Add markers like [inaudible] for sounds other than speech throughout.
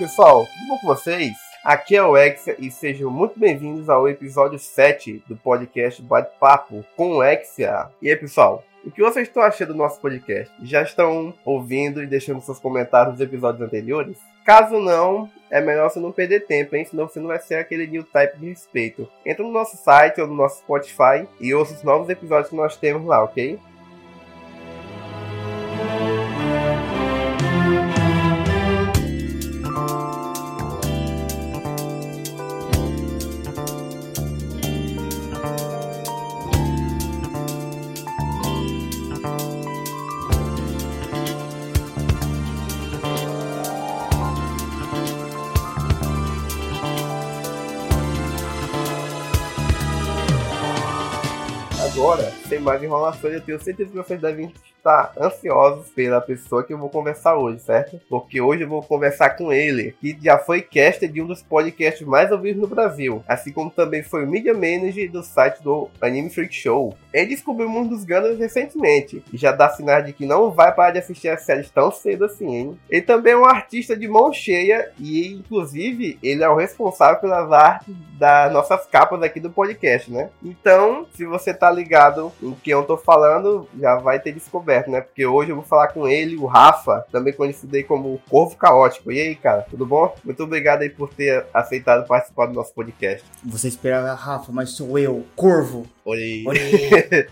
Pessoal, tudo bom com vocês? Aqui é o Exia e sejam muito bem-vindos ao episódio 7 do podcast Bate-Papo com o Exia. E aí, pessoal, o que vocês estão achando do nosso podcast? Já estão ouvindo e deixando seus comentários dos episódios anteriores? Caso não, é melhor você não perder tempo, hein? Senão você não vai ser aquele new type de respeito. Entra no nosso site ou no nosso Spotify e ouça os novos episódios que nós temos lá, ok? Agora, sem mais enrolações, eu tenho certeza que vocês devem estar ansiosos pela pessoa que eu vou conversar hoje, certo? Porque hoje eu vou conversar com ele, que já foi caster de um dos podcasts mais ouvidos no Brasil, assim como também foi media manager do site do Anime Freak Show. Ele descobriu o mundo dos Gundams recentemente e já dá sinais de que não vai parar de assistir as séries tão cedo assim, hein? Ele também é um artista de mão cheia e, inclusive, ele é o responsável pelas artes das nossas capas aqui do podcast, né? Então, se você tá ligado em que eu tô falando, já vai ter descoberto, né? Porque hoje eu vou falar com ele, o Rafa, também conhecido aí como Corvo Caótico. E aí, cara, tudo bom? Muito obrigado aí por ter aceitado participar do nosso podcast. Você esperava Rafa, mas sou eu, Corvo. Oi. Oi. [laughs]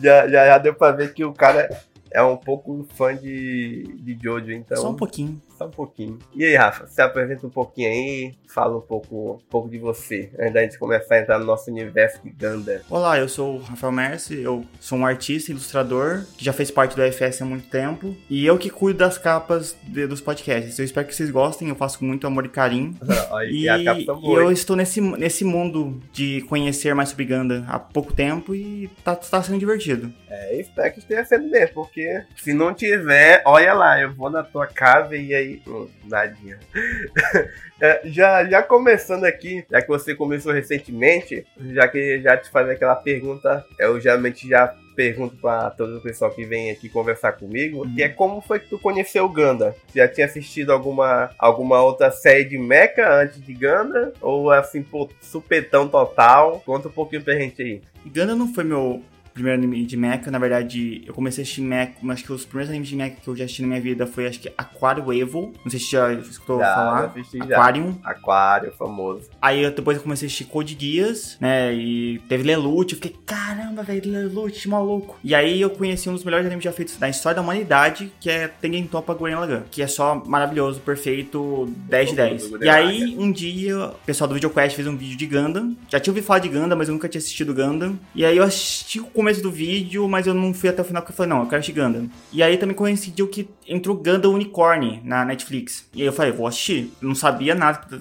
já, já, já deu pra ver que o cara é um pouco fã de, de Jojo, então. Só um pouquinho. Só um pouquinho. E aí, Rafa, se apresenta um pouquinho aí, fala um pouco, um pouco de você, antes da gente começar a entrar no nosso universo de Ganda. Olá, eu sou o Rafael Mercy, eu sou um artista, ilustrador, que já fez parte do FS há muito tempo, e eu que cuido das capas de- dos podcasts. Eu espero que vocês gostem, eu faço com muito amor e carinho. [laughs] E, e a capa tá e boa. eu estou nesse, nesse mundo de conhecer mais sobre Ganda há pouco tempo e tá, tá sendo divertido. É, espero que esteja sendo mesmo, porque se não tiver, olha lá, eu vou na tua casa e aí. Hum, nadinha. [laughs] É, já, já começando aqui, já que você começou recentemente, já que já te fazer aquela pergunta, eu geralmente já pergunto para todo o pessoal que vem aqui conversar comigo, que é como foi que tu conheceu o Ganda? Já tinha assistido alguma, alguma outra série de mecha antes de Ganda? Ou assim, pô, supetão total? Conta um pouquinho pra gente aí. Ganda não foi meu primeiro anime de mecha, na verdade, eu comecei a assistir mecha, acho que os primeiros animes de mecha que eu já assisti na minha vida foi, acho que Aquario Evil, não sei se já escutou Já, falar, já assisti já. Aquarium. Aquário, famoso. Aí eu, depois eu comecei a assistir Code Geass, né, e teve Lelouch, eu fiquei, caramba, velho, Lelouch, maluco. E aí eu conheci um dos melhores animes já feitos da história da humanidade, que é Tengen Toppa Gurren Lagann, que é só maravilhoso, perfeito, 10 de 10. Gurren E aí, um dia, o pessoal do VideoQuest fez um vídeo de Gundam, já tinha ouvido falar de Gundam, mas eu nunca tinha assistido Gundam. E aí eu assisti o começo do vídeo, mas eu não fui até o final, porque eu falei, não, eu quero assistir Gundam. E aí também coincidiu que entrou Gundam Unicorn na Netflix. E aí eu falei, vou assistir. Eu não sabia nada que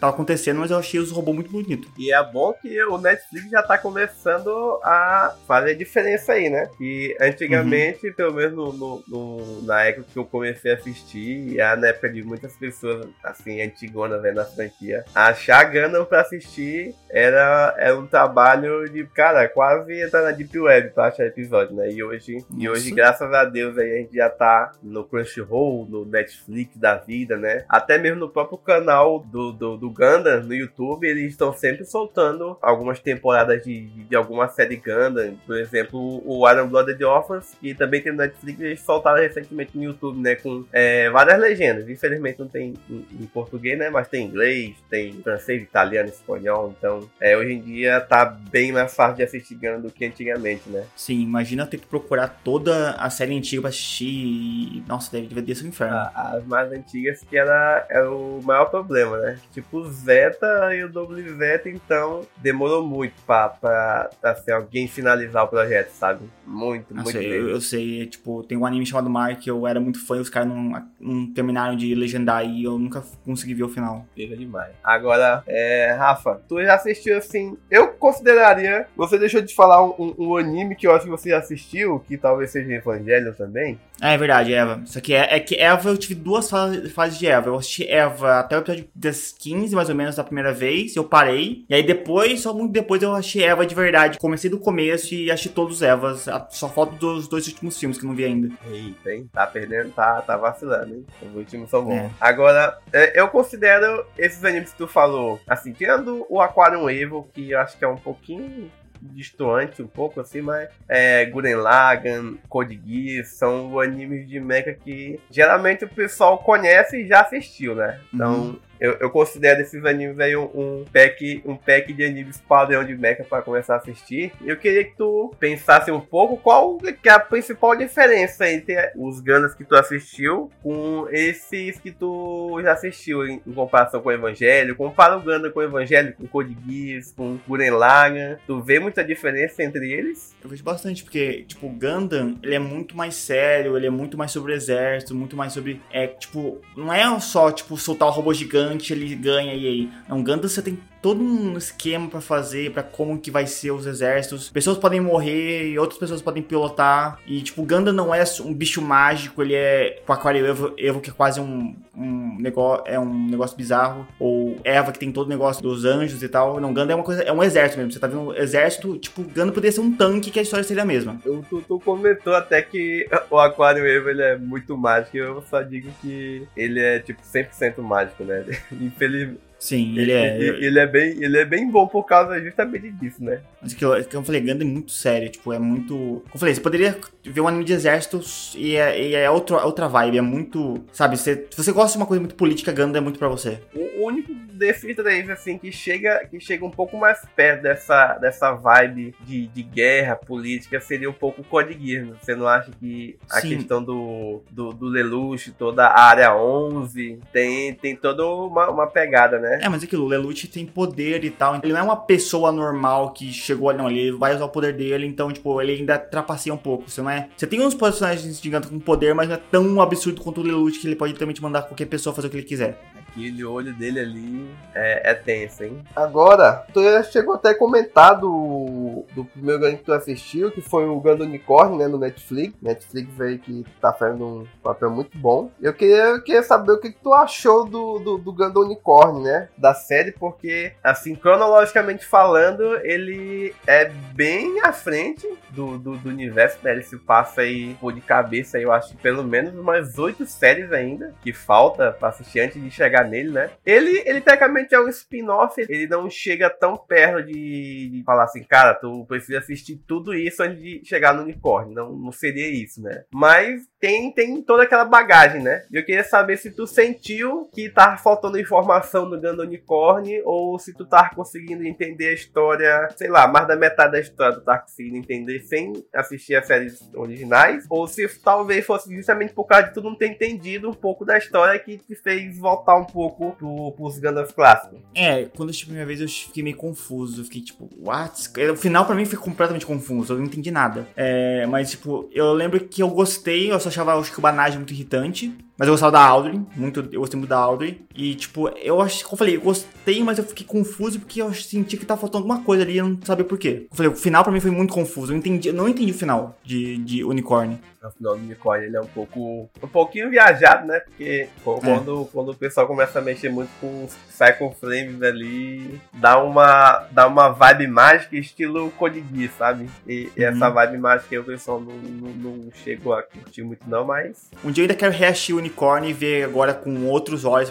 tava acontecendo, mas eu achei os robôs muito bonitos. E é bom que o Netflix já tá começando a fazer diferença aí, né? E antigamente, pelo menos no, no- no- na época que eu comecei a assistir, e a- na época de muitas pessoas, assim, antigonas, né, na franquia, achar Gundam pra assistir era, era um trabalho de, cara, quase entrar na Deep Web pra achar episódio, né? E hoje, e hoje, graças a Deus, aí a gente já tá no Crunchyroll, no Netflix da vida, né? Até mesmo no próprio canal do, do, do Gundam, no YouTube, eles estão sempre soltando algumas temporadas de, de, alguma série Gundam. Por exemplo, o Iron Blooded Orphans, que também tem no Netflix, eles soltaram recentemente no YouTube, né? Com é, várias legendas. Infelizmente não tem em, em português, né? Mas tem inglês, tem francês, italiano, espanhol. Então, é, hoje em dia tá bem mais fácil de assistir Gundam do que antigamente, né? Sim, imagina ter que procurar toda a série antiga pra assistir. Nossa, deve, deve ser um inferno. As mais antigas que era, era o maior problema, né? Tipo, o Zeta e o Double Zeta, então demorou muito pra, pra assim, alguém finalizar o projeto, sabe? Muito, Nossa, muito eu, mesmo. eu sei, tipo, tem um anime chamado Mark que eu era muito fã e os caras não, não terminaram de legendar e eu nunca consegui ver o final. Pega demais. Agora, é, Rafa, tu já assistiu assim? Eu consideraria. Você deixou de falar um, um- um anime que eu acho que você já assistiu, que talvez seja Evangelho também. É, é verdade, Eva. Só que é, é que Eva eu tive duas fases de Eva. Eu assisti Eva até o episódio das 15, mais ou menos, da primeira vez. Eu parei. E aí depois, só muito depois, eu achei Eva de verdade. Comecei do começo e achei todos os Evas. Só falta dos dois últimos filmes que eu não vi ainda. Eita, hein? Tá perdendo, tá, tá vacilando, hein? Os últimos são bons. É. Agora, é, eu considero esses animes que tu falou, assim, tirando o Aquarium Evil, que eu acho que é um pouquinho distoante um pouco assim, mas é, Guren Lagan, Code Geass são animes de mecha que geralmente o pessoal conhece e já assistiu, né? Então, uhum. Eu, eu considero esses animes aí um, um, pack, um pack de animes padrão de mecha para começar a assistir. Eu queria que tu pensasse um pouco qual que é a principal diferença entre os Ganas que tu assistiu com esses que tu já assistiu em, em comparação com o Evangelho. Compara o Ganda com o Evangelho, com Code Geass, com Guren Lagann. Tu vê muita diferença entre eles? Eu vejo bastante, porque, tipo, o Gundam, ele é muito mais sério, ele é muito mais sobre o exército, muito mais sobre, é, tipo, não é só, tipo, soltar o robô gigante ele ganha e aí. Não, Gundam você tem todo um esquema para fazer, para como que vai ser os exércitos. Pessoas podem morrer e outras pessoas podem pilotar. E, tipo, Ganda não é um bicho mágico, ele é. O Aquário Evo, Evo que é quase um, um negócio. É um negócio bizarro. Ou Eva, que tem todo o negócio dos anjos e tal. Não, Ganda é uma coisa. É um exército mesmo. Você tá vendo um exército, tipo, Ganda poderia ser um tanque que a história seria a mesma. Tu, tu comentou até que [laughs] o Aquário Evo ele é muito mágico. Eu só digo que ele é, tipo, 100% mágico, né? [laughs] Infelizmente. Sim, ele é. Ele, ele, é bem, ele é bem bom por causa justamente disso, né? Mas que eu, que eu falei, Gundam é muito sério, tipo, é muito. Como eu falei, você poderia ver um anime de exércitos e é, e é outra, outra vibe, é muito. Sabe, você, se você gosta de uma coisa muito política, Gundam é muito pra você. O único defeito daí, assim, que chega, que chega um pouco mais perto dessa, dessa vibe de, de guerra política seria um pouco o Code Geass. Né? Você não acha que a Sim. questão do, do, do Lelouch, toda a área 11, tem, tem toda uma, uma pegada, né? Né? É, mas aquilo, o Lelouch tem poder e tal. Ele não é uma pessoa normal que chegou ali, não. Ele vai usar o poder dele, então, tipo, ele ainda trapaceia um pouco. Você não é. Você tem uns personagens gigantes com poder, mas não é tão absurdo quanto o Lelouch que ele pode também te mandar qualquer pessoa fazer o que ele quiser. Aquele olho dele ali é, é tenso, hein? Agora, tu chegou até a comentar do, do primeiro Gundam que tu assistiu, que foi o Gundam Unicorn, né, no Netflix. Netflix aí que tá fazendo um papel muito bom. Eu queria, eu queria saber o que, que tu achou do, do, do Gundam Unicorn, né? Da série, porque, assim, cronologicamente falando, ele é bem à frente do, do, do universo, né? Ele se passa aí, por de cabeça, eu acho pelo menos umas oito séries ainda, que falta pra assistir antes de chegar nele, né? Ele, ele tecnicamente é um spin-off, ele não chega tão perto de, de, falar assim, cara, tu precisa assistir tudo isso antes de chegar no unicórnio. Não, não seria isso, né? Mas tem, tem toda aquela bagagem, né? Eu queria saber se tu sentiu que tá faltando informação no Ganda Unicorn ou se tu tá conseguindo entender a história, sei lá, mais da metade da história tu tá conseguindo entender sem assistir as séries originais, ou se talvez fosse justamente por causa de tu não ter entendido um pouco da história que te fez voltar um pouco pro, pros Gundams clássicos. É, quando eu assisti a primeira vez eu fiquei meio confuso, eu fiquei tipo, what? O final pra mim foi completamente confuso, eu não entendi nada. É, mas tipo, eu lembro que eu gostei, eu só achava acho que o Banage muito irritante. Mas eu gostava da Audrey, muito, eu gostei muito da Audrey. E, tipo, eu acho, como eu falei, eu gostei, mas eu fiquei confuso porque eu senti que tava faltando alguma coisa ali e eu não sabia por quê. Eu falei, o final pra mim foi muito confuso. Eu, entendi, eu não entendi o final de, de Unicórnio. O final do Unicórnio ele é um pouco. um pouquinho viajado, né? Porque quando, é. quando o pessoal começa a mexer muito com Psycho Flames ali, dá uma, dá uma vibe mágica estilo Geass, sabe? E, uhum. e, essa vibe mágica o pessoal não, não, não, chegou a curtir muito, não, mas. Um dia eu ainda quero reagir o unicórnio e ver agora com outros olhos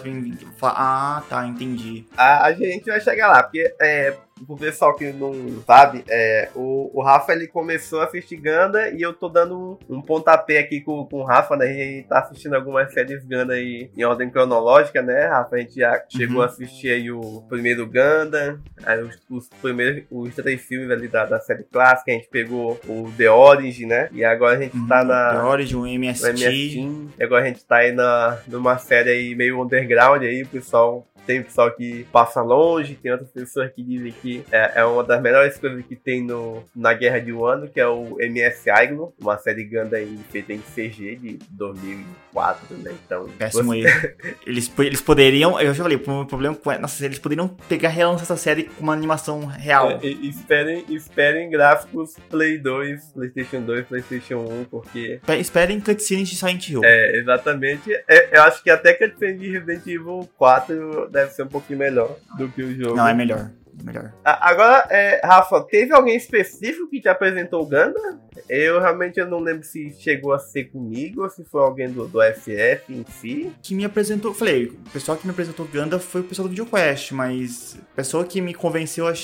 ah, tá, entendi. A, a gente vai chegar lá, porque é, pro pessoal que não sabe, é, o, o Rafa ele começou a assistir Ganda e eu tô dando um, um pontapé aqui com, com o Rafa, né? A gente tá assistindo algumas séries Ganda aí em ordem cronológica, né, Rafa? A gente já chegou uhum. a assistir aí o primeiro Ganda, aí os, os, primeiros, os três filmes ali da, da série clássica, a gente pegou o The Origin, né? E agora a gente uhum. tá na. The Origin, o MST. MST. E agora a gente tá aí na, numa série aí meio underground aí, o pessoal tem pessoal que passa longe, tem outras pessoas que dizem que é, é uma das melhores coisas que tem no, na Guerra de um Ano, que é o MS Aiglo, uma série Ganda feita em CG de 2000 4, né? Então. Péssimo você... erro. [laughs] Eles, eles poderiam. Eu já falei, o problema com. Nossa, eles poderiam pegar e relançar essa série com uma animação real. É, esperem, esperem gráficos Play 2, PlayStation 2, PlayStation 1, porque. Esperem cutscenes de Silent Hill. É, exatamente. É, eu acho que até cutscene de Resident Evil 4 deve ser um pouquinho melhor do que o jogo. Não, é melhor melhor. Agora, é, Rafa, teve alguém específico que te apresentou o Ganda? Eu realmente não lembro se chegou a ser comigo ou se foi alguém do, do FF em si. Que me apresentou, falei, o pessoal que me apresentou Ganda foi o pessoal do VideoQuest, mas a pessoa que me convenceu a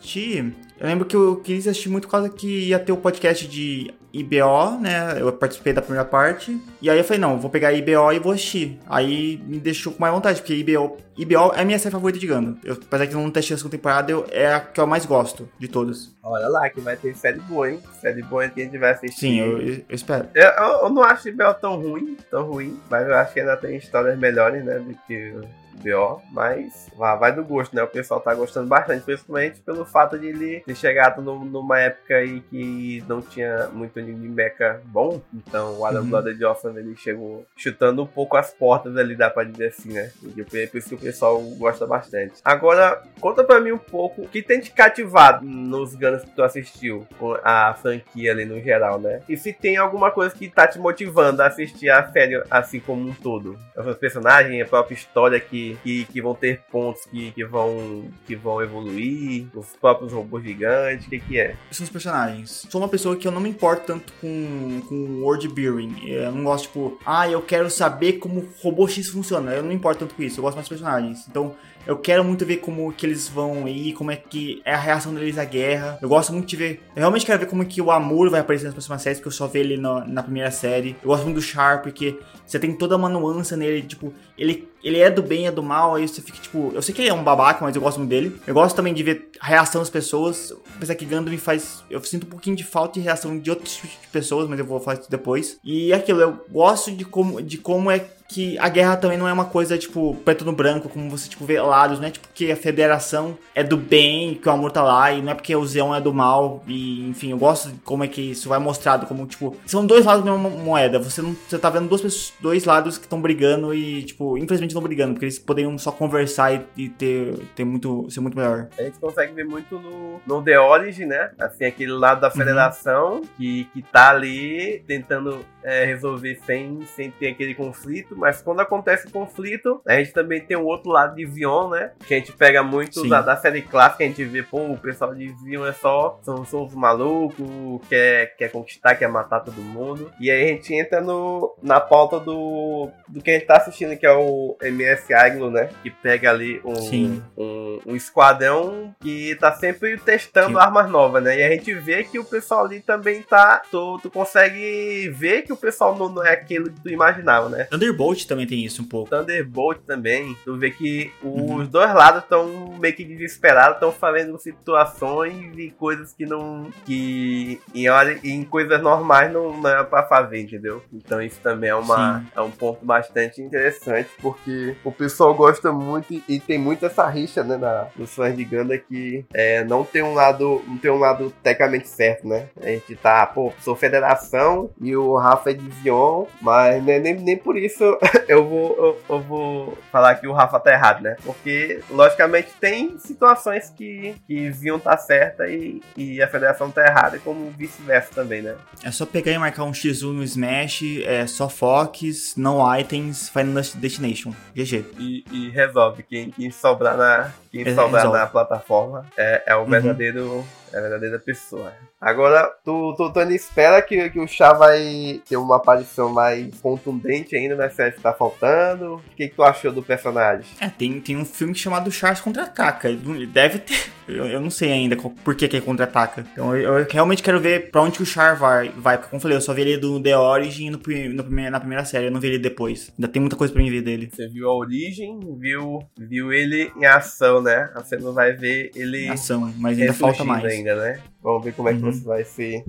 assistir. Eu lembro que eu quis assistir muito por causa que ia ter o podcast de IBO, né? Eu participei da primeira parte. E aí eu falei, não, vou pegar IBO e vou assistir. Aí me deixou com mais vontade, porque IBO, IBO é a minha série favorita de Gundam. Eu, apesar que eu não testei a segunda temporada, eu, é a que eu mais gosto de todas. Olha lá, que vai ter série boa, hein? Série boa que a gente vai assistir. Sim, eu, eu espero. Eu, eu, eu, não acho IBO tão ruim, tão ruim, mas eu acho que ainda tem histórias melhores, né? Do que BO, mas vai do gosto, né? O pessoal tá gostando bastante, principalmente pelo fato de ele ter chegado no, numa época aí que não tinha muito anime de mecha bom. Então o Adam uhum. De Orphan ele chegou chutando um pouco as portas ali, dá pra dizer assim, né? E é por isso que o pessoal gosta bastante. Agora, conta pra mim um pouco o que tem te cativado nos Guns que tu assistiu, a franquia ali no geral, né? E se tem alguma coisa que tá te motivando a assistir a série assim como um todo. Os personagens, a própria história que que, que, vão ter pontos que, que, vão, que vão evoluir, os próprios robôs gigantes, o que, que é? São os personagens. Sou uma pessoa que eu não me importo tanto com, com world building. Eu não gosto, tipo, ah, eu quero saber como o robô X funciona. Eu não me importo tanto com isso, eu gosto mais dos personagens. Então, eu quero muito ver como que eles vão ir, como é que é a reação deles à guerra. Eu gosto muito de ver. Eu realmente quero ver como que o Amor vai aparecer nas próximas séries, porque eu só vi ele na, na primeira série. Eu gosto muito do Sharp, porque você tem toda uma nuance nele, tipo, ele, ele é do bem, é do mal, aí você fica, tipo, eu sei que ele é um babaca, mas eu gosto muito dele. Eu gosto também de ver a reação das pessoas. Apesar que Gundam me faz. Eu sinto um pouquinho de falta de reação de outros tipos de pessoas, mas eu vou falar isso depois. E é aquilo, eu gosto de como, de como é que a guerra também não é uma coisa, tipo, preto no branco, como você, tipo, vê lados, não é tipo que a federação é do bem, que o amor tá lá, e não é porque o Zeon é do mal, e enfim, eu gosto de como é que isso vai mostrado, como, tipo, são dois lados da mesma moeda, você não, você tá vendo dois, dois lados que estão brigando e, tipo, infelizmente não brigando, porque eles poderiam só conversar e, e, ter, ter muito, ser muito melhor. A gente consegue ver muito no, no The Origin, né, assim, aquele lado da uhum. federação, uhum. que, que tá ali tentando é, resolver sem, sem ter aquele conflito, mas quando acontece o conflito, a gente também tem o outro lado de Vion, né? Que a gente pega muito da, da, série clássica, a gente vê, pô, o pessoal de Vion é só. São, são os malucos, quer, quer conquistar, quer matar todo mundo. E aí a gente entra no, na pauta do, do que a gente tá assistindo, que é o MS Aglo, né? Que pega ali um, um, um, esquadrão que tá sempre testando Sim. armas novas, né? E a gente vê que o pessoal ali também tá. Tu, tu consegue ver que o pessoal não, não é aquilo que tu imaginava, né? Thunderbolt também tem isso um pouco. Thunderbolt também. Tu vê que os uhum. dois lados estão meio que desesperados, estão fazendo situações e coisas que não. que em, hora, em coisas normais não, não é pra fazer, entendeu? Então isso também é, uma, é um ponto bastante interessante, porque o pessoal gosta muito e, tem muito essa rixa, né, na, nos fãs de Ganda que é, não tem um lado. não tem um lado tecnicamente certo, né? A gente tá, pô, sou federação e o Rafa é de Zion, mas né, nem, nem por isso [laughs] eu vou, eu, eu, vou falar que o Rafa tá errado, né? Porque, logicamente, tem situações que, que Zion tá certa e, e a federação tá errada, como vice-versa também, né? É só pegar e marcar um X1 no Smash, é só Fox, não items, Final Destination. GG. E, e resolve. Quem, quem sobrar na, quem é, sobrar na plataforma é, é o uhum. verdadeiro. Uhum é a verdadeira pessoa. Agora, tu, tu, tu ainda espera que, que o Chá vai ter uma aparição mais contundente ainda na série que tá faltando? O que, que tu achou do personagem? É, tem, tem um filme chamado Charles Contra-Ataca. Ele deve ter. [laughs] Eu, eu, não sei ainda por que, que ele contra-ataca. Então eu, eu, realmente quero ver pra onde que o Char vai, vai. Porque, como eu falei, eu só vi ele do The Origin no, no, na primeira série. Eu não vi ele depois. Ainda tem muita coisa pra mim ver dele. Você viu a origem, viu, viu ele em ação, né? Você não vai ver ele. Em ação, mas ainda falta mais. Ainda, né? Vamos ver como é que Uhum. você vai se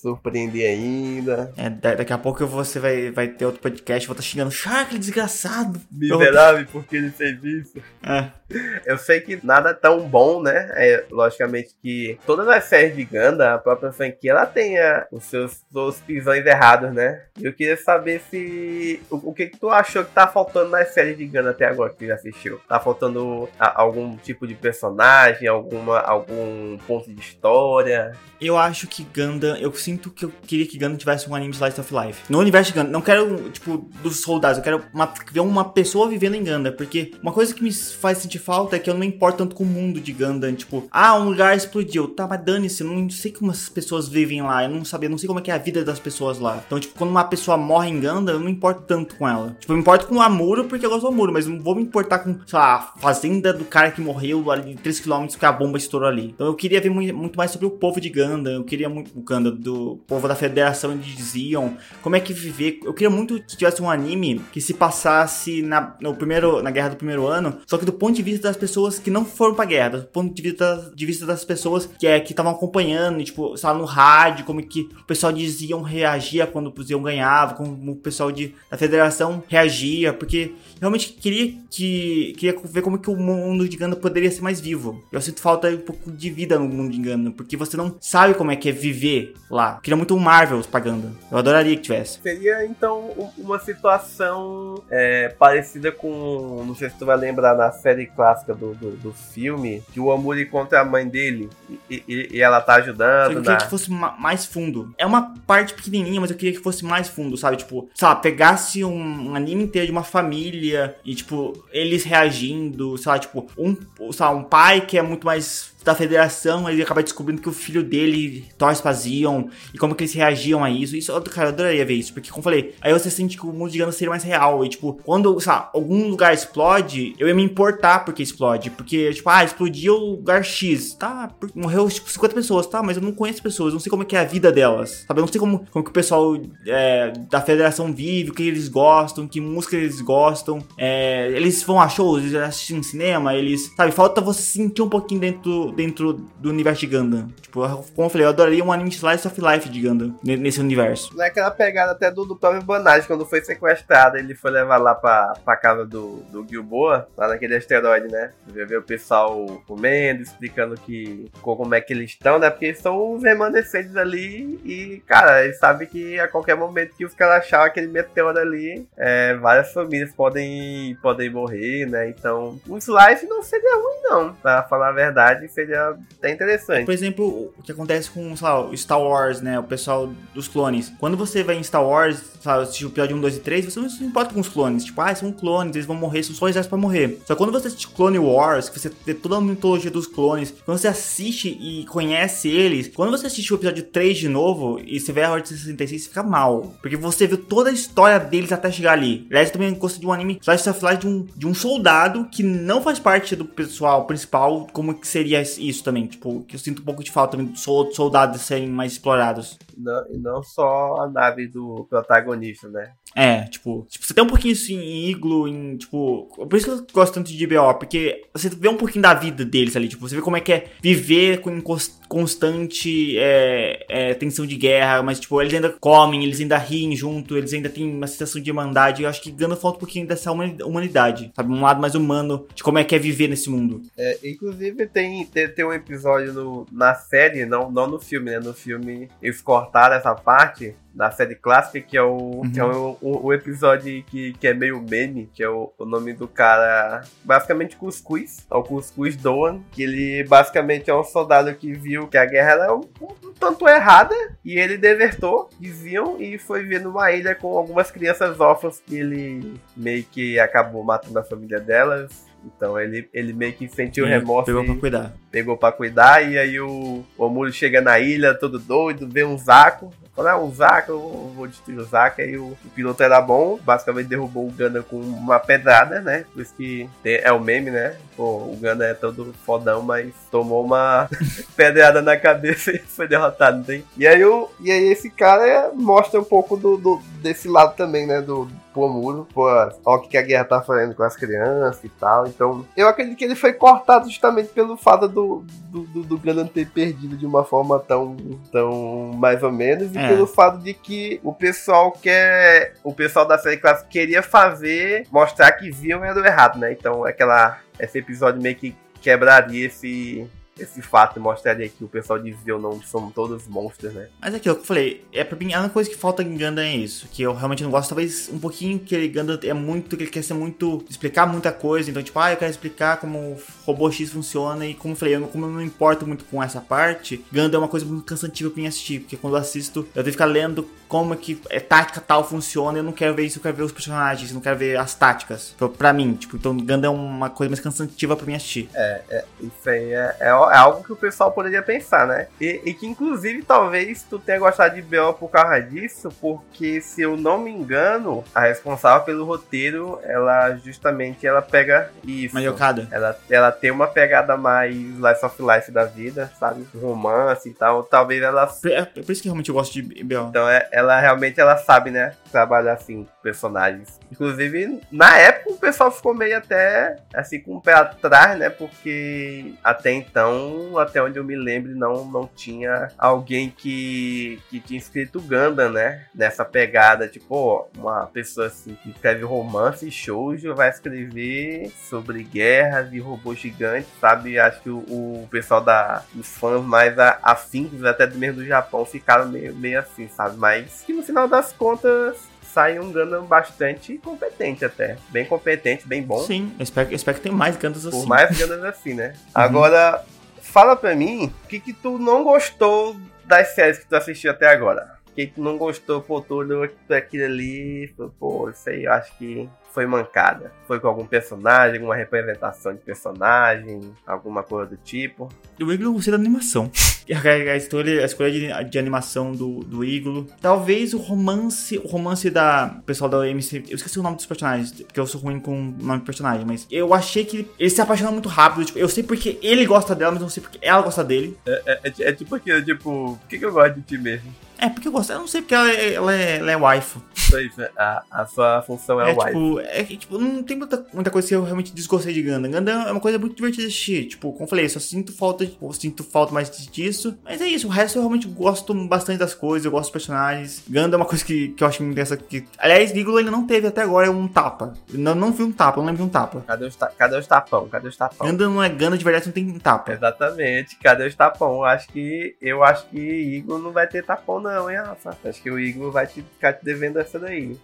surpreender ainda. É, da- daqui a pouco você vai, vai ter outro podcast, vou estar xingando, Shark, desgraçado. Miserável, porque ele fez isso. É. Eu sei que nada é tão bom, né? É, logicamente que todas as séries de Ganda, a própria franquia, ela tem a- os seus, seus pisões errados, né? E eu queria saber se. O, o que, que tu achou que tá faltando nas séries de Ganda até agora que tu já assistiu? Tá faltando a- algum tipo de personagem, alguma, algum ponto de história? Eu acho que Gundam, eu sinto que eu queria que Gundam tivesse um anime Slice of Life. No universo de Gundam, não quero, tipo, dos soldados, eu quero uma- ver uma pessoa vivendo em Gundam, porque uma coisa que me faz sentir falta é que eu não me importo tanto com o mundo de Gundam, tipo, ah, um lugar explodiu, tá, mas dane-se, eu não sei como as pessoas vivem lá, eu não sabia, não sei como é é a vida das pessoas lá. Então, tipo, quando uma pessoa morre em Gundam, eu não me importo tanto com ela. Tipo, eu me importo com o Amuro porque eu gosto do Amuro, mas não vou me importar com, sei lá, a fazenda do cara que morreu ali 3km que a bomba estourou ali. Então eu queria ver muito mais sobre o povo de Ganda, eu queria muito o Ganda do povo da Federação eles diziam como é que viver. Eu queria muito que tivesse um anime que se passasse na, no primeiro, na guerra do primeiro ano, só que do ponto de vista das pessoas que não foram pra guerra, do ponto de vista, de vista das pessoas que é estavam acompanhando, tipo, lá, no rádio, como que o pessoal diziam reagia quando o Zion ganhava, como o pessoal de, da federação reagia, porque realmente queria que queria ver como que o mundo de Ganda poderia ser mais vivo. Eu sinto falta um pouco de vida no mundo de Ganda, porque você não sabe como é que é viver lá. Eu queria muito um Marvel pra Ganda. Eu adoraria que tivesse. Seria então um- uma situação é, parecida com. Não sei se tu vai lembrar na série clássica do, do, do filme, que o Amuri encontra a mãe dele e, e- e ela tá ajudando. eu queria na- que fosse ma- mais fundo. É uma parte pequenininha, mas eu queria que fosse mais fundo, sabe? Tipo, sabe, pegasse um, um anime inteiro de uma família e, tipo, eles reagindo, sei lá, tipo, um, sei lá, um pai que é muito mais da federação, ele acaba descobrindo que o filho dele torce pra Zion e como que eles reagiam a isso. Isso, cara, eu adoraria ver isso, porque como eu falei, aí você sente que o mundo de Gundam seria mais real. E tipo, quando, sei lá, algum lugar explode, eu ia me importar porque explode. Porque, tipo, ah, explodiu o lugar X, tá? Morreu, tipo, 50 pessoas, tá? Mas eu não conheço pessoas, não sei como é que é a vida delas, sabe? Eu não sei como, como que o pessoal é, da federação vive, o que eles gostam, que música eles gostam. É, eles vão a shows, eles assistem cinema, eles, sabe? Falta você sentir um pouquinho dentro, dentro do universo de Gundam. Tipo, como eu falei, eu adoraria um anime Slice of Life de Gundam ne- nesse universo. Não é aquela pegada até do, do próprio Banage, quando foi sequestrado, ele foi levar lá pra, pra casa do, do Gilboa, lá naquele asteroide, né? Vê o pessoal comendo, explicando que como é que eles estão, né? Porque eles são os remanescentes ali e, cara, eles sabem que a qualquer momento que os caras acharem aquele meteoro ali, é, várias famílias podem, podem morrer, né? Então, o Slice não seria ruim, não. Pra falar a verdade, seria até interessante. Por exemplo, o que acontece com, sei lá, Star Wars, né? O pessoal dos clones. Quando você vai em Star Wars, sabe, assistir o episódio 1, 2 e 3, você não se importa com os clones. Tipo, ah, são clones, eles vão morrer, são só exércitos pra morrer. Só que quando você assiste Clone Wars, que você vê toda a mitologia dos clones, quando você assiste e conhece eles, quando você assiste o episódio 3 de novo e você vê a Horde 66, você fica mal. Porque você viu toda a história deles até chegar ali. Aliás, também gosto de um anime Slice of Life de um, de um soldado que não faz parte do pessoal principal, como que seria isso também. Tipo, que eu sinto um pouco de falta também dos sol- soldados serem mais explorados. Não, e não só a nave do protagonista, né? É, tipo, tipo, você tem um pouquinho isso em Iglo, em, tipo. Por isso que eu gosto tanto de BO, porque você vê um pouquinho da vida deles ali, tipo, você vê como é que é viver com cons- constante é, é, tensão de guerra, mas, tipo, eles ainda comem, eles ainda riem junto, eles ainda têm uma sensação de irmandade. Eu acho que Ganda falta um pouquinho dessa humani- humanidade, sabe? Um lado mais humano de como é que é viver nesse mundo. É, inclusive tem, tem, tem um episódio no, na série, não, não no filme, né? No filme eles cortaram essa parte da série clássica, que é o, que é o, o, o episódio que, que é meio meme, que é o, o nome do cara, basicamente Cuscuz, é o Cuscuz Doan, que ele basicamente é um soldado que viu que a guerra era um, um tanto errada, e ele desertou, diziam, e foi ver numa ilha com algumas crianças órfãs que ele meio que acabou matando a família delas. Então ele, ele meio que sentiu remorso Pegou pra cuidar. pegou pra cuidar. E aí o, o Omuro chega na ilha todo doido, vê um Zaco. Fala, ah, um Zaco, eu vou destruir o Zaco. Aí o, o piloto era bom, basicamente derrubou o Ganda com uma pedrada, né? Por isso que tem- é o meme, né? Pô, o Ganda é todo fodão, mas tomou uma [laughs] pedrada na cabeça e foi derrotado, não tem? E aí, o, e aí esse cara mostra um pouco do, do- desse lado também, né? Do, pro muro, pô, ó o que a guerra tá fazendo com as crianças e tal. Então, eu acredito que ele foi cortado justamente pelo fato do, do, do, do ter perdido de uma forma tão, tão mais ou menos, e É. pelo fato de que o pessoal quer. O pessoal da série clássica queria fazer, mostrar que viam era o errado, né? Então, aquela. Esse episódio meio que quebraria esse. Esse fato mostraria que o pessoal de Viseu não são todos monstros, né? Mas é aquilo que eu falei, é pra mim, a única coisa que falta em Gundam é isso. Que eu realmente não gosto, talvez um pouquinho que ele Gundam é muito, que ele quer ser muito. explicar muita coisa. Então, tipo, ah, eu quero explicar como o robô X funciona. E como eu falei, eu como eu não importo muito com essa parte, Gundam é uma coisa muito cansativa pra mim assistir. Porque quando eu assisto, eu tenho que ficar lendo como é que é, tática tal funciona. Eu não quero ver isso, eu quero ver os personagens, eu não quero ver as táticas. Pra mim, tipo, então Gundam é uma coisa mais cansativa pra mim assistir. Isso aí é, é, é algo que o pessoal poderia pensar, né? E, e que inclusive talvez tu tenha gostado de BO por causa disso, porque se eu não me engano, a responsável pelo roteiro, ela justamente ela pega isso. Mayokada. Ela, ela tem uma pegada mais Life of Life da vida, sabe? Romance e tal. Talvez ela. É é por isso que realmente eu gosto de BO. Então é, ela realmente ela sabe, né? Trabalhar assim, personagens. Inclusive, na época o pessoal ficou meio até assim com o pé atrás, né? Porque até então, até onde eu me lembro, não, não tinha alguém que, que tinha escrito Gundam, né? Nessa pegada, tipo, ó, uma pessoa assim que escreve romance e shoujo vai escrever sobre guerras e robôs gigantes, sabe? Acho que o, o pessoal da, os fãs mais afins, até mesmo do Japão, ficaram meio, meio assim, sabe? Mas que no final das contas sai um Gundam bastante competente até. Bem competente, bem bom. Sim, eu espero, eu espero que tenha mais Gundams assim. Por mais Gundams assim, né? Agora, fala pra mim, o que que tu não gostou das séries que tu assistiu até agora? Que tu não gostou, pô, tudo aquilo ali, pô, isso aí eu acho que foi mancada. Foi com algum personagem, alguma representação de personagem, alguma coisa do tipo. O Iglo eu gostei da animação. [laughs] A, a escolha, a escolha de, de animação do, do Iglo. Talvez o romance. O romance da. Pessoal da OMC. Eu esqueci o nome dos personagens, porque eu sou ruim com o nome de personagem. Mas eu achei que ele, ele se apaixona muito rápido. Tipo, eu sei porque ele gosta dela, mas eu não sei porque ela gosta dele. É, é- é tipo aquilo, tipo, por que, que eu gosto de ti mesmo? É, porque eu gosto. Eu não sei porque ela é, ela é, ela é waifu. Pois é, a, a sua função é, É, wife. tipo, é que, tipo, não tem muita, muita coisa que eu realmente desgostei de Gundam. Gundam é uma coisa muito divertida de assistir. Tipo, como eu falei, eu só sinto falta, tipo, sinto falta mais disso. Mas é isso, o resto eu realmente gosto bastante das coisas, eu gosto dos personagens. Gundam é uma coisa que, que eu acho muito interessante. Que, aliás, Gigolo ainda não teve até agora um tapa. Eu não, não vi um tapa, não lembro de um tapa. Cadê os, ta- cadê os tapão? Cadê os tapão? Gundam não é Gundam de verdade, não tem um tapa. Exatamente, cadê os tapão? Acho que eu acho que Igor não vai ter tapão não, hein, Rafa? Acho que o Igor vai te, ficar te devendo essa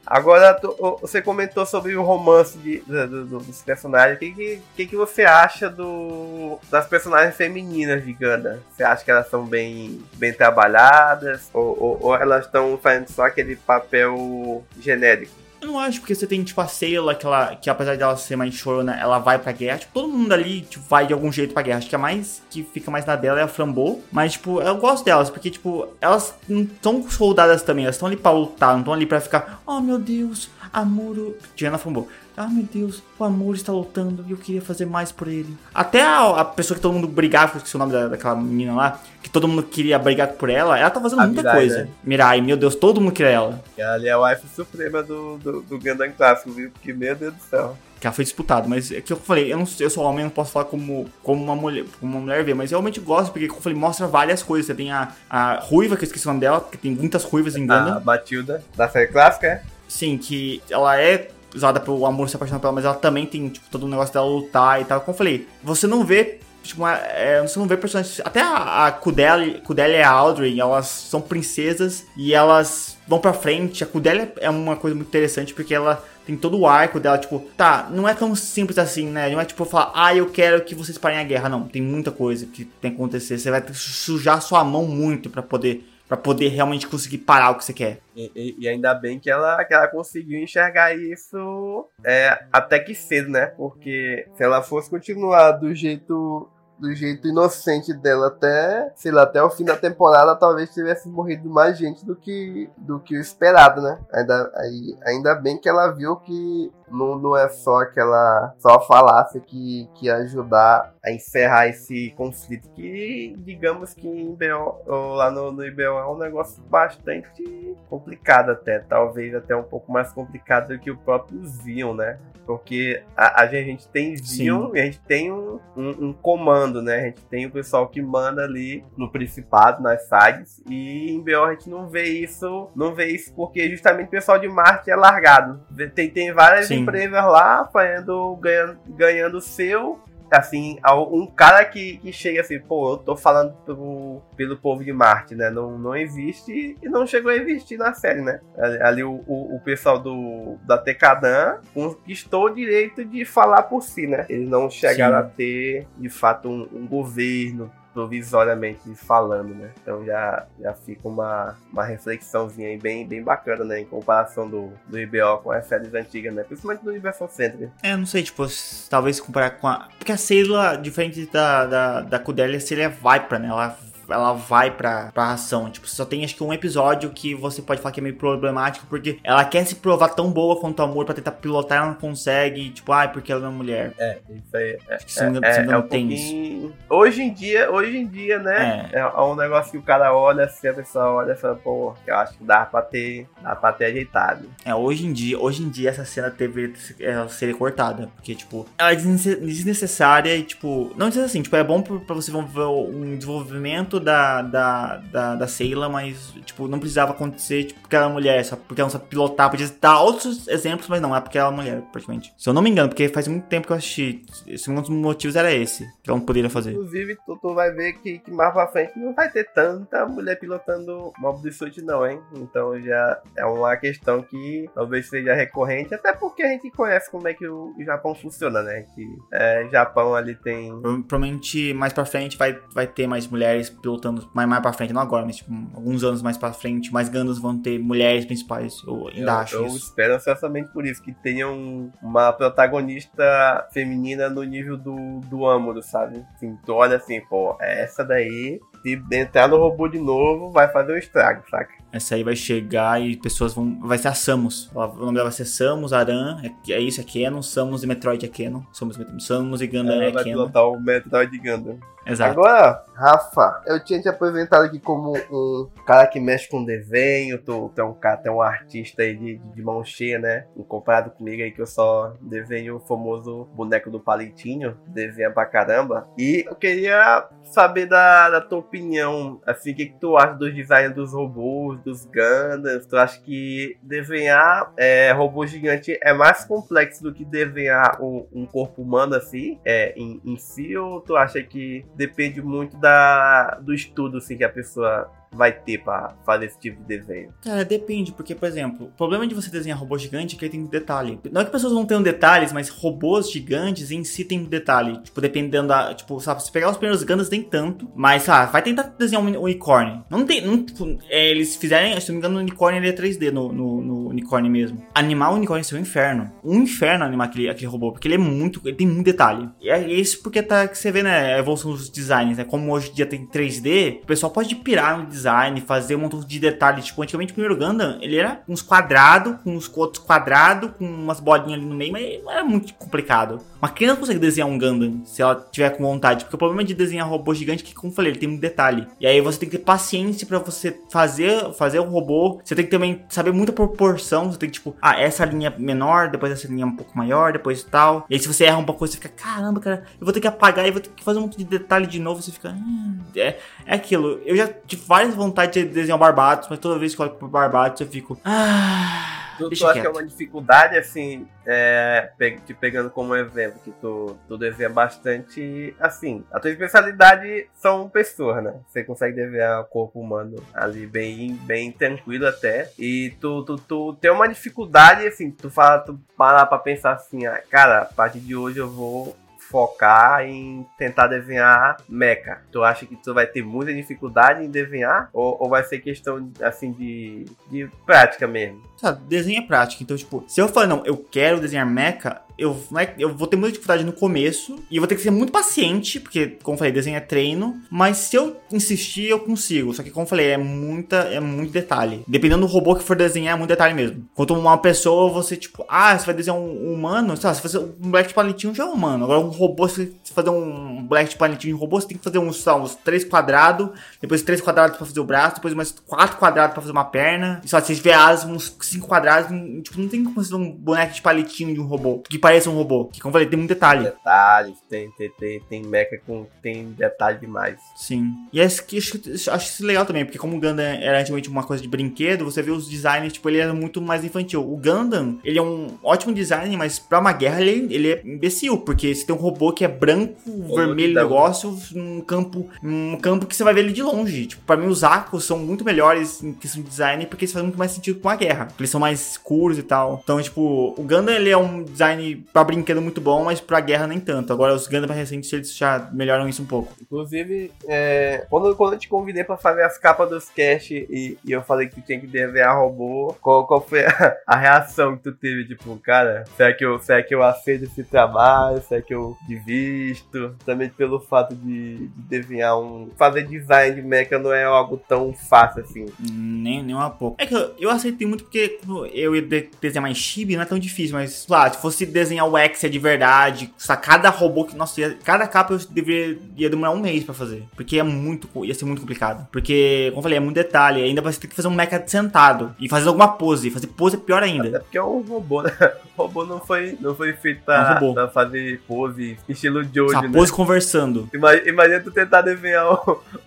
Agora, tu- você comentou sobre o romance de, do- do- do- dos personagens. O que, que, que, que você acha do, das personagens femininas de Gundam? Você acha que elas são bem, bem trabalhadas? Ou, ou- ou elas estão fazendo só aquele papel genérico? Eu não acho, porque você tem, tipo, a Sayla, que, ela, que apesar dela ser mais chorona, ela vai pra guerra. Tipo, todo mundo ali, tipo, vai de algum jeito pra guerra. Acho que a mais que fica mais na dela é a Frambo. Mas, tipo, eu gosto delas, porque, tipo, elas não são soldadas também. Elas estão ali pra lutar, não estão ali pra ficar, oh meu Deus, Amuro. Tirando a. Ah, meu Deus, o amor está lutando e eu queria fazer mais por ele. Até a, a pessoa que todo mundo brigava, esqueci o nome da- daquela menina lá, que todo mundo queria brigar por ela, ela tá fazendo A muita Mirai, coisa. né? Mirai, meu Deus, todo mundo queria ela. Ela é a wife suprema do, do, do Gundam clássico, viu? Porque, meu Deus do céu. que ela foi disputada, mas é que eu falei, eu, não, eu sou homem, não posso falar como, como uma mulher, como uma mulher vê, mas eu realmente gosto, porque como eu falei, mostra várias coisas. Você tem a, a ruiva, que eu esqueci o nome dela, porque tem muitas ruivas em Gundam. A Matilda, da série clássica, é? Sim, que ela é usada pelo amor se apaixonar por ela, mas ela também tem, tipo, todo o negócio dela lutar e tal. Como eu falei, você não vê. Tipo, uma- é, você não vê personagens. Até a, a e a Audrey, elas são princesas e elas vão pra frente. A Kudelia é uma coisa muito interessante porque ela tem todo o arco dela, tipo, tá, não é tão simples assim, né? Não é tipo falar, ah, eu quero que vocês parem a guerra. Não, tem muita coisa que tem que acontecer. Você vai ter que sujar sua mão muito pra poder, pra poder realmente conseguir parar o que você quer. E, e- e ainda bem que ela, que ela conseguiu enxergar isso é, até que cedo, né? Porque se ela fosse continuar do jeito do jeito inocente dela até, sei lá, até o fim da temporada, talvez tivesse morrido mais gente do que do que o esperado, né? Ainda, aí, ainda bem que ela viu que não, não é só aquela só falácia que, que ajudar a encerrar esse conflito que, digamos que em BO, lá no, no IBO é um negócio bastante complicado até, talvez até um pouco mais complicado do que o próprio Zion, né? Porque a, a gente tem Zion e a gente tem um, um, um, comando, né? A gente tem o pessoal que manda ali no Principado, nas sides, e em BO a gente não vê isso, não vê isso porque justamente o pessoal de Marte é largado. Tem, tem várias Sim. Empresas lá fazendo, ganhando, ganhando seu assim, um cara que, que chega assim, pô, eu tô falando pelo, pelo povo de Marte, né? Não, não existe e não chegou a existir na série, né? Ali o, o, o pessoal do, da Tecadan conquistou o direito de falar por si, né? Eles não chegaram Sim. a ter, de fato, um, um governo, provisoriamente falando, né? Então já, já fica uma, uma reflexãozinha aí bem, bem bacana, né? Em comparação do, do IBO com as séries antigas, né? Principalmente do Universal Center. É, não sei, tipo, talvez comparar com a... Porque a Sailor, diferente da, da, da Kudelia, a Sailor é Viper, né? Ela ela vai pra, pra ação. Tipo, só tem acho que um episódio que você pode falar que é meio problemático, porque ela quer se provar tão boa quanto o amor pra tentar pilotar, ela não consegue, tipo, ai, ah, porque ela é uma mulher. É, isso aí. É, acho que se é, não, é, se não é um tem isso. Hoje em dia, hoje em dia, né? É. é. um negócio que o cara olha, assim, a pessoa olha e fala, pô, eu acho que dá pra ter, dá pra ter ajeitado. É, hoje em dia, hoje em dia essa cena teve ela ser cortada, porque, tipo, ela é desnecessária e, tipo, não dizer assim, tipo, é bom pra você ver um desenvolvimento da, da, da, da Seila, mas, tipo, não precisava acontecer, tipo, porque ela é mulher, só porque ela não sabe pilotar. Podia dar outros exemplos, mas não, é porque ela é mulher, praticamente. Se eu não me engano, porque faz muito tempo que eu assisti. Um dos motivos era esse, que ela não poderia fazer. Inclusive, tu, tu vai ver que, que mais pra frente não vai ter tanta mulher pilotando Mob de Suit, não, hein? Então já é uma questão que talvez seja recorrente, até porque a gente conhece como é que o Japão funciona, né? Que é, Japão ali tem. Provavelmente mais pra frente vai, vai ter mais mulheres pilotando mais, mais pra frente, não agora, mas tipo, alguns anos mais pra frente, mais Gundams vão ter mulheres principais. Eu ainda eu, acho eu isso. espero ansiosamente por isso, que tenham uma protagonista feminina no nível do, do Amuro, sabe? Assim, tu olha assim, pô, essa daí se entrar no robô de novo, vai fazer um estrago, saca? Essa aí vai chegar e pessoas vão. Vai ser a Samus. O nome dela vai ser Samus, Aran, é, é isso, é Canon. Samus e Metroid é Canon. Samus, Samus e Gundam Ela é vai Canon. pilotar o Metroid Gundam. Exato. Agora, Rafa, eu tinha te apresentado aqui como um cara que mexe com desenho. Tu, tu é um cara, tu é um artista aí de, de mão cheia, né? Comparado comigo aí que eu só desenho o famoso boneco do palitinho. Desenha pra caramba. E eu queria saber da, da tua opinião. Assim, o que, que tu acha dos designs dos robôs, dos Gundams? Tu acha que desenhar é, robô gigante é mais complexo do que desenhar um, um corpo humano assim, é, em, em si? Ou tu acha que depende muito da, do estudo assim, que a pessoa vai ter para fazer esse tipo de desenho? Cara, depende, porque, por exemplo, o problema de você desenhar robô gigante é que ele tem detalhe. Não é que pessoas não tenham detalhes, mas robôs gigantes em si tem detalhe. Tipo, dependendo da. Tipo, sabe, se pegar os primeiros Gundams tem tanto, mas, ah, vai tentar desenhar um unicórnio. Não tem. Não, tipo, é, eles fizerem, se não me engano, o unicórnio ele é 3D no, no, no unicórnio mesmo. Animar o unicórnio é um inferno. Um inferno animar aquele, aquele robô, porque ele é muito. Ele tem muito detalhe. E é isso porque tá que você vê, né, a evolução dos designs, né? Como hoje em dia tem 3D, o pessoal pode pirar no design design, fazer um montão de detalhes. Tipo, antigamente o primeiro Gundam, ele era uns quadrados, com uns outros quadrados, com umas bolinhas ali no meio, mas não era muito complicado. Uma criança consegue desenhar um Gundam, se ela tiver com vontade. Porque o problema de desenhar robô gigante é que, como eu falei, ele tem muito detalhe. E aí você tem que ter paciência para você fazer, fazer um robô. Você tem que também saber muita proporção. Você tem que, tipo, ah, essa linha menor, depois essa linha um pouco maior, depois tal. E aí se você erra um pouco, você fica, caramba, cara, eu vou ter que apagar e vou ter que fazer um monte de detalhe de novo. Você fica, hum, é, é aquilo. Eu já tive várias vontade de desenhar o Barbatos, mas toda vez que eu olho pro Barbatos eu fico. Ah. Tu, tu acha que é uma dificuldade, assim, é, te pegando como exemplo, que tu, tu desenha bastante. Assim, a tua especialidade são pessoas, né? Você consegue desenhar o corpo humano ali bem, bem tranquilo até. E tu, tu, tu tem uma dificuldade, assim, tu fala, tu parar pra pensar assim, ah, cara, a partir de hoje eu vou focar em tentar desenhar mecha? Tu acha que tu vai ter muita dificuldade em desenhar? Ou, ou vai ser questão, assim, de, de prática mesmo? Sabe, desenho é prática. Então, tipo, se eu falar, não, eu quero desenhar mecha, eu, é, eu vou ter muita dificuldade no começo e vou ter que ser muito paciente, porque, como eu falei, desenho é treino, mas se eu insistir, eu consigo. Só que, como eu falei, é muita, é muito detalhe. Dependendo do robô que for desenhar, é muito detalhe mesmo. Quanto uma pessoa, você, tipo, ah, você vai desenhar um humano, sei lá, se fazer um black palitinho já é humano. Agora, um robô, se você fazer um black palitinho de robô, você tem que fazer uns, uns três quadrados, depois três quadrados pra fazer o braço, depois mais quatro quadrados pra fazer uma perna. E só se tiver asas, uns cinco quadrados, tipo, não tem como fazer um boneco de palitinho de um robô, pareça um robô. Que, como eu falei, tem muito detalhe. Detalhes, tem, tem, tem, tem mecha com tem detalhe demais. Sim. E acho, que, acho, acho isso legal também, porque como o Gundam era antigamente uma coisa de brinquedo, você vê os designs, tipo, ele era muito mais infantil. O Gundam, ele é um ótimo design, mas pra uma guerra ele, ele é imbecil, porque você tem um robô que é branco, o vermelho negócio, um campo, um campo que você vai ver ele de longe. Tipo, pra mim os arcos são muito melhores em questão de design, porque eles fazem muito mais sentido com a guerra. Eles são mais escuros e tal. Então, tipo, o Gundam ele é um design pra brinquedo muito bom, mas pra guerra nem tanto. Agora os Gundam recentes eles já melhoram isso um pouco. Inclusive, é, quando, quando eu te convidei pra fazer as capas dos cast e, e eu falei que tu tinha que desenhar robô, qual, qual foi a, a, reação que tu teve? Tipo, cara, será que eu, será que eu aceito esse trabalho? Será que eu divisto? Também pelo fato de, de desenhar um. Fazer design de mecha não é algo tão fácil assim. Nem, nem uma pouco. É que eu, eu aceitei muito porque eu ia desenhar mais chibi, não é tão difícil, mas lá, se fosse desenhar o X de verdade, cada robô que. Nossa, ia, cada capa eu deveria ia demorar um mês pra fazer. Porque é muito. ia ser muito complicado. Porque, como eu falei, é muito detalhe. Ainda você tem que fazer um mecha sentado e fazer alguma pose. Fazer pose é pior ainda. É porque é um robô, né? [laughs] O robô não foi, não foi feito pra, é um pra fazer pose estilo Jojo, né? pose conversando. Imagina, imagina tu tentar desenhar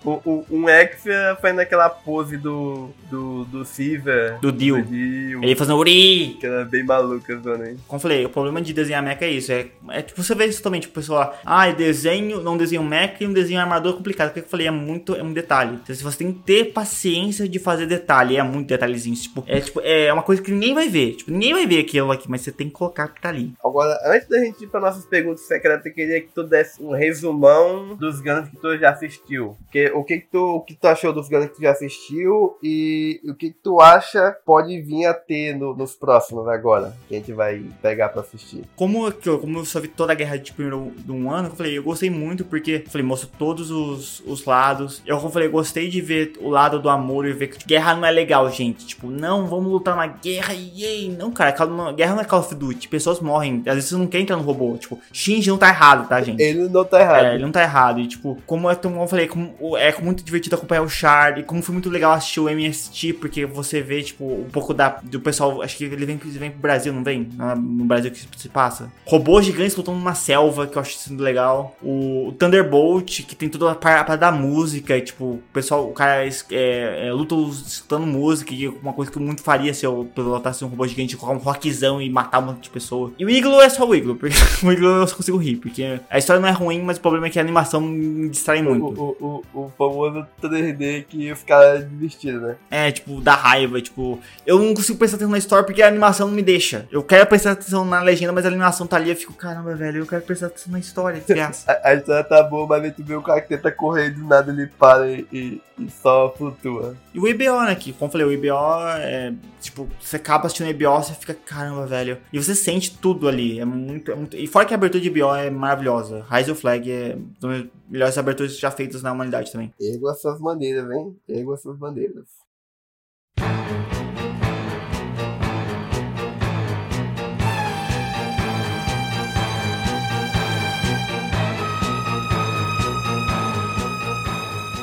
um, um, um X fazendo aquela pose do. do. do Dio. Do Dio. Ele fazendo Uri. Que era bem maluca, zona aí. Como eu falei, o problema de desenhar mecha é isso. É, é tipo, você vê isso também, tipo, pessoal, ah, desenho, não desenho mecha e um desenho armador complicado. Porque eu falei, é muito, é um detalhe. Então, você tem que ter paciência de fazer detalhe. É muito detalhezinho. Tipo, é tipo, é uma coisa que ninguém vai ver. Tipo, ninguém vai ver aquilo aqui, mas você tem que colocar que tá ali. Agora, antes da gente ir para nossas perguntas secretas, eu queria que tu desse um resumão dos Guns que tu já assistiu. Que, o que, que, tu, o que tu achou dos Guns que tu já assistiu e o que, que tu acha pode vir a ter no, nos próximos agora, que a gente vai pegar para assistir. Como eu, como eu só vi toda a guerra de primeiro de um ano, eu falei, eu gostei muito porque, falei, mostra todos os, os lados. Eu, como falei, gostei de ver o lado do amor e ver que guerra não é legal, gente. Tipo, não, vamos lutar na guerra, yay. Não, cara, guerra não é Call of Duty, pessoas morrem. Às vezes você não quer entrar no robô. Tipo, Shinji não tá errado, tá, gente? Ele não tá errado. É, ele não tá errado. E, tipo, como, eu, como eu falei, como, é muito divertido acompanhar o Shard. E como foi muito legal assistir o MST, porque você vê, tipo, um pouco da, do pessoal. Acho que ele vem, vem pro Brasil, não vem? No Brasil que se passa. Robôs gigantes lutando numa selva, que eu acho isso legal. O, Thunderbolt, que tem toda a parte da música. E, tipo, o pessoal, o cara é, é, luta escutando música. E uma coisa que eu muito faria se eu pilotasse um robô gigante, colocar um rockzão e matar um monte de pessoa. E o Iglo é só o Iglo, porque [laughs] o Iglo eu só consigo rir, porque a história não é ruim, mas o problema é que a animação me distrai muito. O, o, o, o famoso 3D que caras desistiram, né? É, tipo, dá raiva, tipo, eu não consigo prestar atenção na história porque a animação não me deixa. Eu quero prestar atenção na legenda, mas a animação tá ali, eu fico, caramba, velho, eu quero atenção na história, graça. [laughs] a, a história tá boa, mas tu vê o cara que tenta correr do nada ele para e, e, e só flutua. E o IBO, né, que, como eu falei, o IBO é, tipo, você acaba assistindo o IBO, você fica, caramba, velho. E você sente tudo ali, é muito, é muito... E fora que a abertura de IBO é maravilhosa. Rise of Flag é uma das melhores aberturas já feitas na humanidade também. Ergo as suas bandeiras, hein? Ergo as suas bandeiras.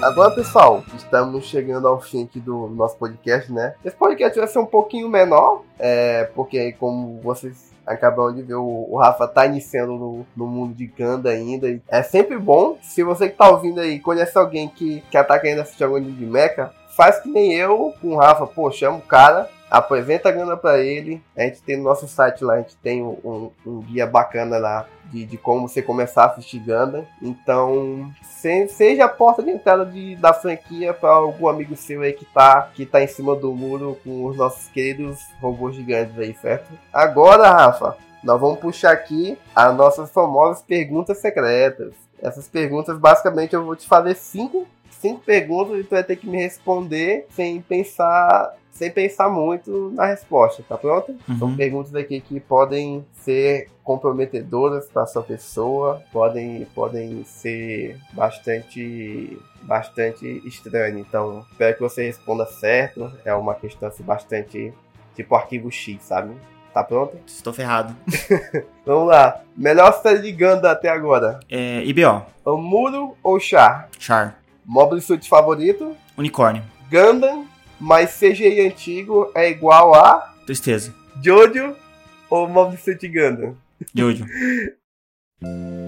Agora, pessoal, estamos chegando ao fim aqui do nosso podcast, né? Esse podcast vai ser um pouquinho menor, é, porque como vocês acabam de ver, o, Rafa tá iniciando no, no, mundo de Ganda ainda. É sempre bom, se você que tá ouvindo aí conhece alguém que, que tá querendo assistir algum de Mecha, faz que nem eu com o Rafa, pô, chama o cara, apresenta a Ganda pra ele. A gente tem no nosso site lá, a gente tem um, um guia bacana lá de, de como você começar a assistir Gundam. Então, se, seja a porta de entrada de, da franquia para algum amigo seu aí que tá, que tá em cima do muro com os nossos queridos robôs gigantes aí, certo? Agora, Rafa, nós vamos puxar aqui as nossas famosas perguntas secretas. Essas perguntas, basicamente, eu vou te fazer cinco, cinco perguntas e tu vai ter que me responder sem pensar sem pensar muito na resposta, tá pronto? Uhum. São perguntas aqui que podem ser comprometedoras para sua pessoa, podem, podem ser bastante bastante estranhas. Então, espero que você responda certo. É uma questão assim, bastante tipo arquivo X, sabe? Tá pronto? [laughs] Estou ferrado. Vamos lá. Melhor série de Ganda até agora. É, IBO. Amuro ou Char? Char. Mobile Suit favorito? Unicórnio. Gundam, mas CGI antigo é igual a Tristeza. Jojo ou Mobile Suit Gundam? Jojo. [laughs]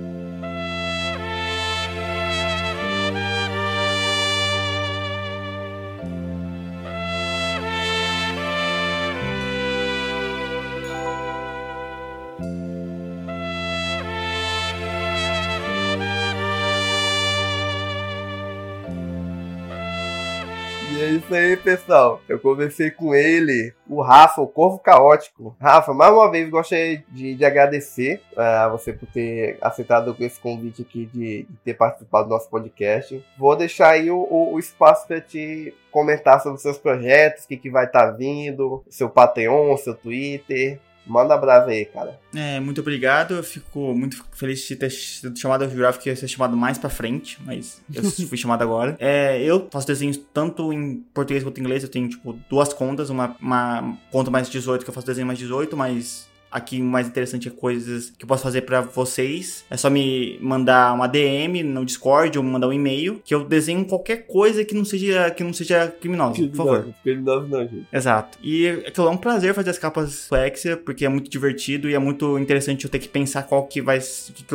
É aí, pessoal. Eu conversei com ele, o Rafa, o Corvo Caótico. Rafa, mais uma vez gostaria de, de agradecer a você por ter aceitado esse convite aqui de, de ter participado do nosso podcast. Vou deixar aí o, o, o espaço para te comentar sobre seus projetos, o que, que vai estar tá vindo, seu Patreon, seu Twitter. Manda brasa aí, cara. É, muito obrigado. Eu fico muito feliz de ter sido chamado. Eu jurava que ia ser chamado mais pra frente, mas eu [laughs] fui chamado agora. É, eu faço desenhos tanto em português quanto em inglês. Eu tenho, tipo, duas contas. Uma, uma conta mais 18, que eu faço desenho mais 18, mas Aqui o mais interessante é coisas que eu posso fazer para vocês. É só me mandar uma DM no Discord ou mandar um e-mail que eu desenho qualquer coisa que não seja que não seja criminosa, por favor. Não, criminoso não, gente. Exato. E aquilo é um prazer fazer as capas do Exia, porque é muito divertido e é muito interessante eu ter que pensar qual que vai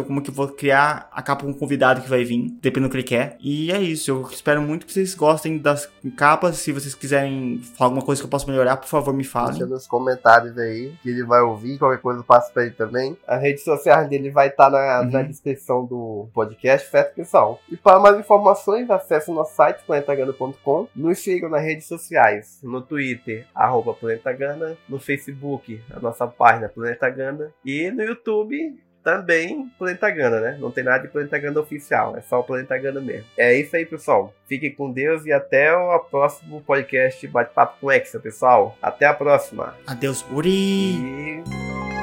como que eu vou criar a capa com o convidado que vai vir, dependendo do que ele quer. E é isso. Eu espero muito que vocês gostem das capas. Se vocês quiserem falar alguma coisa que eu possa melhorar, por favor, me falem. Deixa nos comentários aí que ele vai ouvir qualquer coisa eu passo pra ele também. As redes sociais dele vai estar na, Uhum. na descrição do podcast, certo, pessoal? E para mais informações, acesse o nosso site, planetagana.com. Nos sigam nas redes sociais, no Twitter, arroba Planetagana, no Facebook, a nossa página Planeta Gana, e no YouTube, também Planeta Gana, né? Não tem nada de Planeta Gana oficial, é só o Planeta Gana mesmo. É isso aí, pessoal. Fiquem com Deus e até o próximo podcast Bate-Papo com Hexa, pessoal. Até a próxima. Adeus, Uri! E